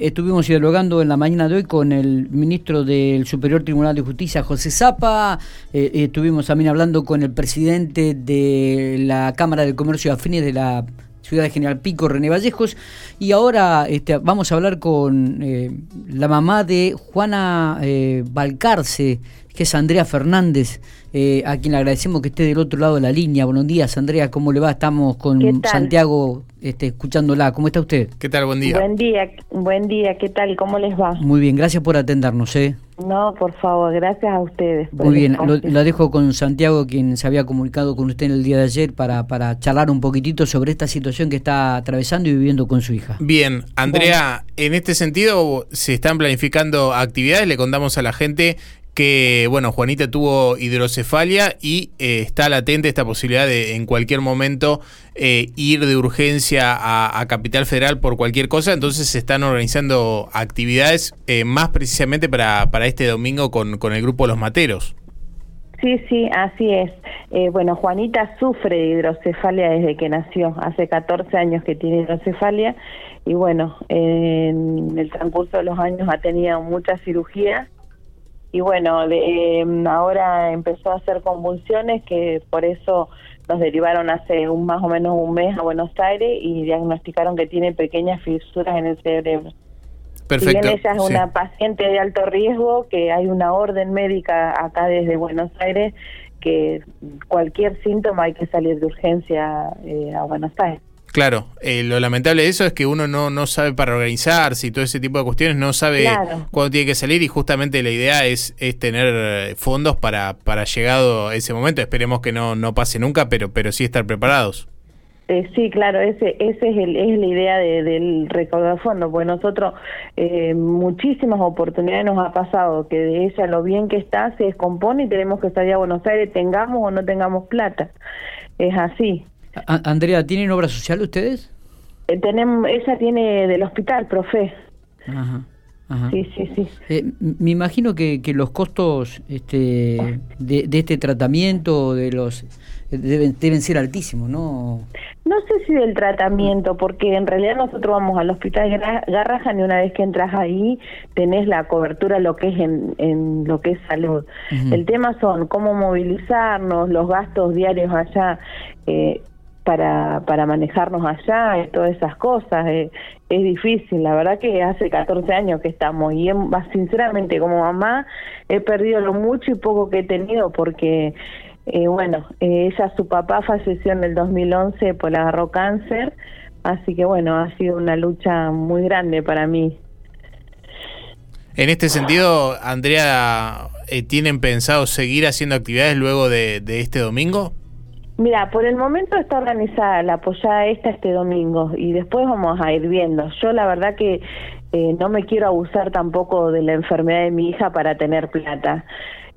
Estuvimos dialogando en la mañana de hoy con el ministro del Superior Tribunal de Justicia, José Zapa. Eh, estuvimos también hablando con el presidente de la Cámara de Comercio Afines de la ciudad de General Pico, René Vallejos. Y ahora este, vamos a hablar con eh, la mamá de Juana eh, Balcarce, que es Andrea Fernández, eh, a quien le agradecemos que esté del otro lado de la línea. Buenos días, Andrea, ¿cómo le va? Estamos con Santiago este, escuchándola. ¿Cómo está usted? ¿Qué tal? Buen día. Buen día, buen día. ¿Qué tal? ¿Cómo les va? Muy bien, gracias por atendernos. ¿eh? No, por favor, gracias a ustedes. Muy bien, lo, dejo con Santiago, quien se había comunicado con usted en el día de ayer para, para charlar un poquitito sobre esta situación que está atravesando y viviendo con su hija. Bien, Andrea, en este sentido se están planificando actividades, le contamos a la gente que, bueno, Juanita tuvo hidrocefalia y eh, está latente esta posibilidad de en cualquier momento eh, ir de urgencia a, Capital Federal por cualquier cosa, entonces se están organizando actividades eh, más precisamente para, para este domingo con, con el grupo Los Materos. Sí, sí, así es. bueno, Juanita sufre de hidrocefalia desde que nació, hace 14 años que tiene hidrocefalia y bueno, en el transcurso de los años ha tenido muchas cirugías y bueno, de, em, ahora empezó a hacer convulsiones que por eso nos derivaron hace un más o menos un mes a Buenos Aires y diagnosticaron que tiene pequeñas fisuras en el cerebro. Perfecto. Si bien ella es una paciente de alto riesgo, que hay una orden médica acá desde Buenos Aires que cualquier síntoma hay que salir de urgencia eh, a Buenos Aires. Claro, eh, lo lamentable de eso es que uno no, no sabe para organizarse y todo ese tipo de cuestiones, no sabe cuándo tiene que salir y justamente la idea es, es tener eh, fondos para, para llegado ese momento. Esperemos que no, no pase nunca, pero, pero sí estar preparados. Eh, sí, claro, ese, ese es, el, es la idea de, del recaudar fondos, porque nosotros eh, muchísimas oportunidades nos ha pasado que de ella lo bien que está se descompone y tenemos que salir a Buenos Aires, tengamos o no tengamos plata. Es así. Andrea, ¿tienen obra social ustedes? Eh, tenemos, ella tiene del hospital, profe. Ajá. Ajá. Sí, sí, sí. Eh, me imagino que, que los costos este, de, de, este tratamiento de los deben, deben ser altísimos, ¿no? No sé si del tratamiento, porque en realidad nosotros vamos al hospital Garrahan y una vez que entras ahí tenés la cobertura lo que es en, en lo que es salud. El tema son cómo movilizarnos, los gastos diarios allá. Eh, para, para manejarnos allá y todas esas cosas. Eh, es difícil, la verdad que hace 14 años que estamos y sinceramente como mamá he perdido lo mucho y poco que he tenido porque, eh, bueno, eh, ella, su papá falleció en el 2011 por le agarró cáncer, así que bueno, ha sido una lucha muy grande para mí. En este sentido, Andrea, ¿tienen pensado seguir haciendo actividades luego de este domingo? Mira, por el momento está organizada la apoyada esta este domingo y después vamos a ir viendo. Yo la verdad que eh, no me quiero abusar tampoco de la enfermedad de mi hija para tener plata.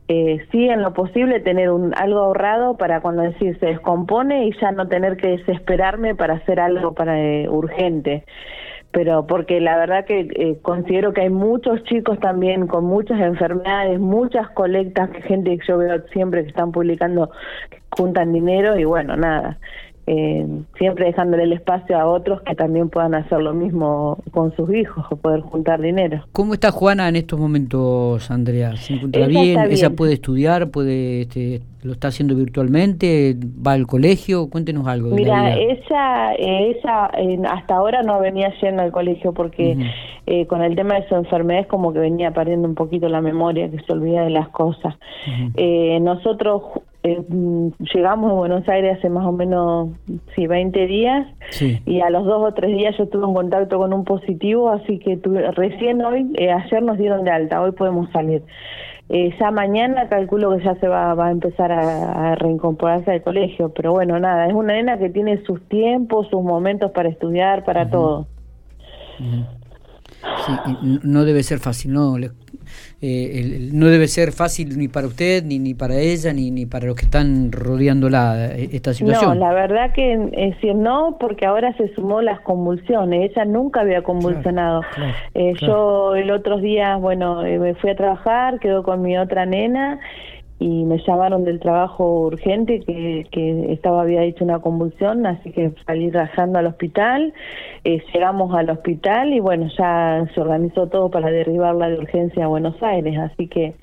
Eh, sí, en lo posible tener un, algo ahorrado para cuando decir se descompone y ya no tener que desesperarme para hacer algo para eh, urgente pero porque la verdad que eh, considero que hay muchos chicos también con muchas enfermedades, muchas colectas, gente que yo veo siempre que están publicando, juntan dinero y bueno, nada. Eh, siempre dejándole el espacio a otros que también puedan hacer lo mismo con sus hijos o poder juntar dinero. ¿Cómo está Juana en estos momentos, Andrea? ¿Se encuentra bien? ¿Ella puede estudiar? puede este, ¿Lo está haciendo virtualmente? ¿Va al colegio? Cuéntenos algo. Mira, ella, ella hasta ahora no venía yendo al colegio porque eh, con el tema de su enfermedad es como que venía perdiendo un poquito la memoria, que se olvida de las cosas. eh, nosotros eh, llegamos a Buenos Aires hace más o menos sí, 20 días y a los dos o tres días yo tuve un contacto con un positivo, así que tuve, recién hoy, eh, ayer nos dieron de alta, hoy podemos salir. Eh, ya mañana calculo que ya se va, va a empezar a, reincorporarse al colegio, pero bueno, nada, es una nena que tiene sus tiempos, sus momentos para estudiar, para todo. Sí, no debe ser fácil, ¿no? Eh, no debe ser fácil ni para usted, ni, ni para ella, ni, ni para los que están rodeándola eh, esta situación. No, la verdad que es decir no, porque ahora se sumó las convulsiones. Ella nunca había convulsionado. eh, Yo el otro día, bueno, eh, me fui a trabajar, quedó con mi otra nena y me llamaron del trabajo urgente que, que estaba había hecho una convulsión, así que salí rajando al hospital, eh, llegamos al hospital y bueno, ya se organizó todo para derribarla de urgencia a Buenos Aires, así que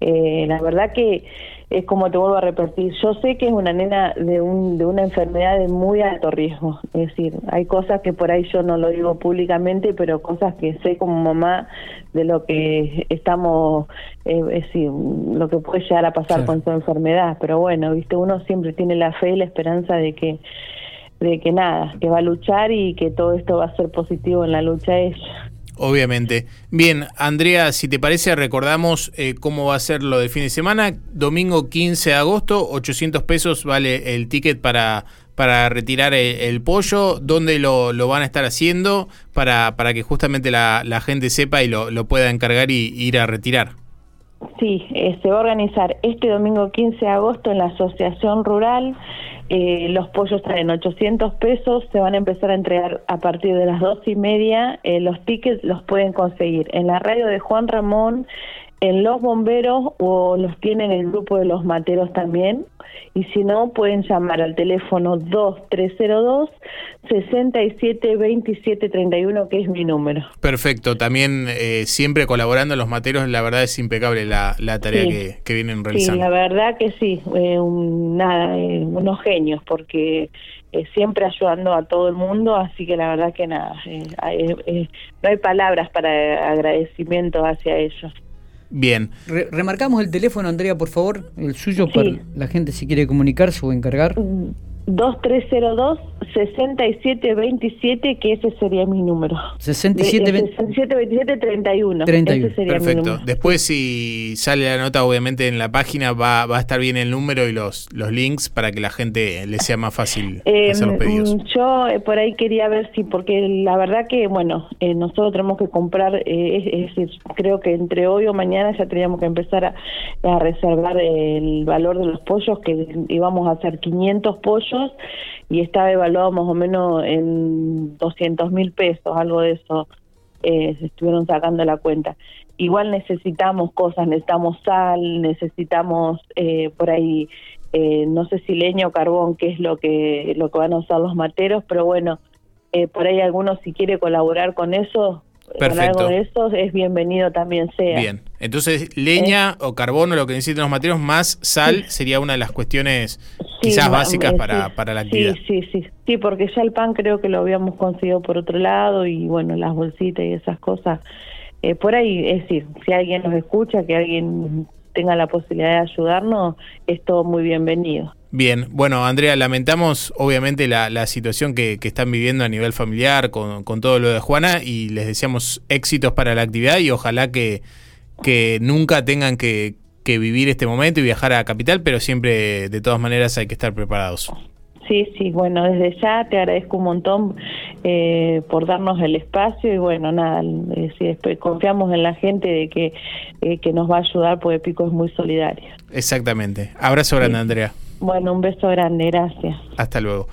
eh, la verdad que es como te vuelvo a repetir, yo sé que es una nena de, un, de una enfermedad de muy alto riesgo, es decir, hay cosas que por ahí yo no lo digo públicamente, pero cosas que sé como mamá de lo que estamos, eh, es decir, lo que puede llegar a pasar con su enfermedad, pero bueno, viste, uno siempre tiene la fe y la esperanza de que de que nada, que va a luchar y que todo esto va a ser positivo en la lucha ella. Obviamente. Bien, Andrea, si te parece, recordamos eh, cómo va a ser lo del fin de semana. Domingo 15 de agosto, 800 pesos vale el ticket para, para retirar el, pollo. ¿Dónde lo, lo, van a estar haciendo para, para que justamente la, la gente sepa y lo, lo pueda encargar y ir a retirar? Sí, eh, se va a organizar este domingo 15 de agosto en la Asociación Rural. Eh, los pollos están en 800 pesos, se van a empezar a entregar a partir de las dos y media. Eh, los tickets los pueden conseguir en la radio de Juan Ramón, en Los Bomberos o los tienen en el grupo de los materos también. Y si no, pueden llamar al teléfono 2302 672731, que es mi número. Perfecto, también eh, siempre colaborando en los materos, la verdad es impecable la, tarea que, vienen realizando. Sí, la verdad que sí, eh, nada, eh, unos genios, porque siempre ayudando a todo el mundo, así que la verdad que nada, no hay palabras para agradecimiento hacia ellos. Bien. remarcamos el teléfono, Andrea, por favor, el suyo para la gente si quiere comunicarse o encargar. 2302-6727, que ese sería mi número. 6727-31. 31. Perfecto. Después, si sale la nota, obviamente en la página va, va a estar bien el número y los, los links para que la gente le sea más fácil eh, hacer los pedidos. Mm, yo eh, por ahí quería ver si, porque la verdad que, bueno, eh, nosotros tenemos que comprar, es, decir, creo que entre hoy o mañana ya teníamos que empezar a, a reservar el valor de los pollos, que íbamos a hacer 500 pollos y estaba evaluado más o menos en 200 mil pesos, algo de eso eh, se estuvieron sacando la cuenta. Igual necesitamos cosas, necesitamos sal, necesitamos eh, por ahí, eh, no sé si leña o carbón, que es lo que, lo que van a usar los materos, pero bueno, por ahí algunos si quiere colaborar con eso, Perfecto. Con algo de eso es bienvenido también sea. Bien, entonces leña o carbono, lo que necesitan los materiales, más sal sería una de las cuestiones quizás básicas para, para la actividad. Sí, sí, sí, sí, porque ya el pan creo que lo habíamos conseguido por otro lado y bueno, las bolsitas y esas cosas. Eh, por ahí, es decir, si alguien nos escucha, que alguien tenga la posibilidad de ayudarnos, es todo muy bienvenido. Bien, bueno, Andrea, lamentamos obviamente la, la situación que, que, están viviendo a nivel familiar con, con, todo lo de Juana y les deseamos éxitos para la actividad y ojalá que, que nunca tengan que, que vivir este momento y viajar a Capital, pero siempre de todas maneras hay que estar preparados. Sí, sí, bueno, desde ya te agradezco un montón eh, por darnos el espacio y bueno, nada, eh, después confiamos en la gente de que, eh, que nos va a ayudar porque Pico es muy solidario. Exactamente. Abrazo grande, Andrea. Bueno, un beso grande, gracias. Hasta luego.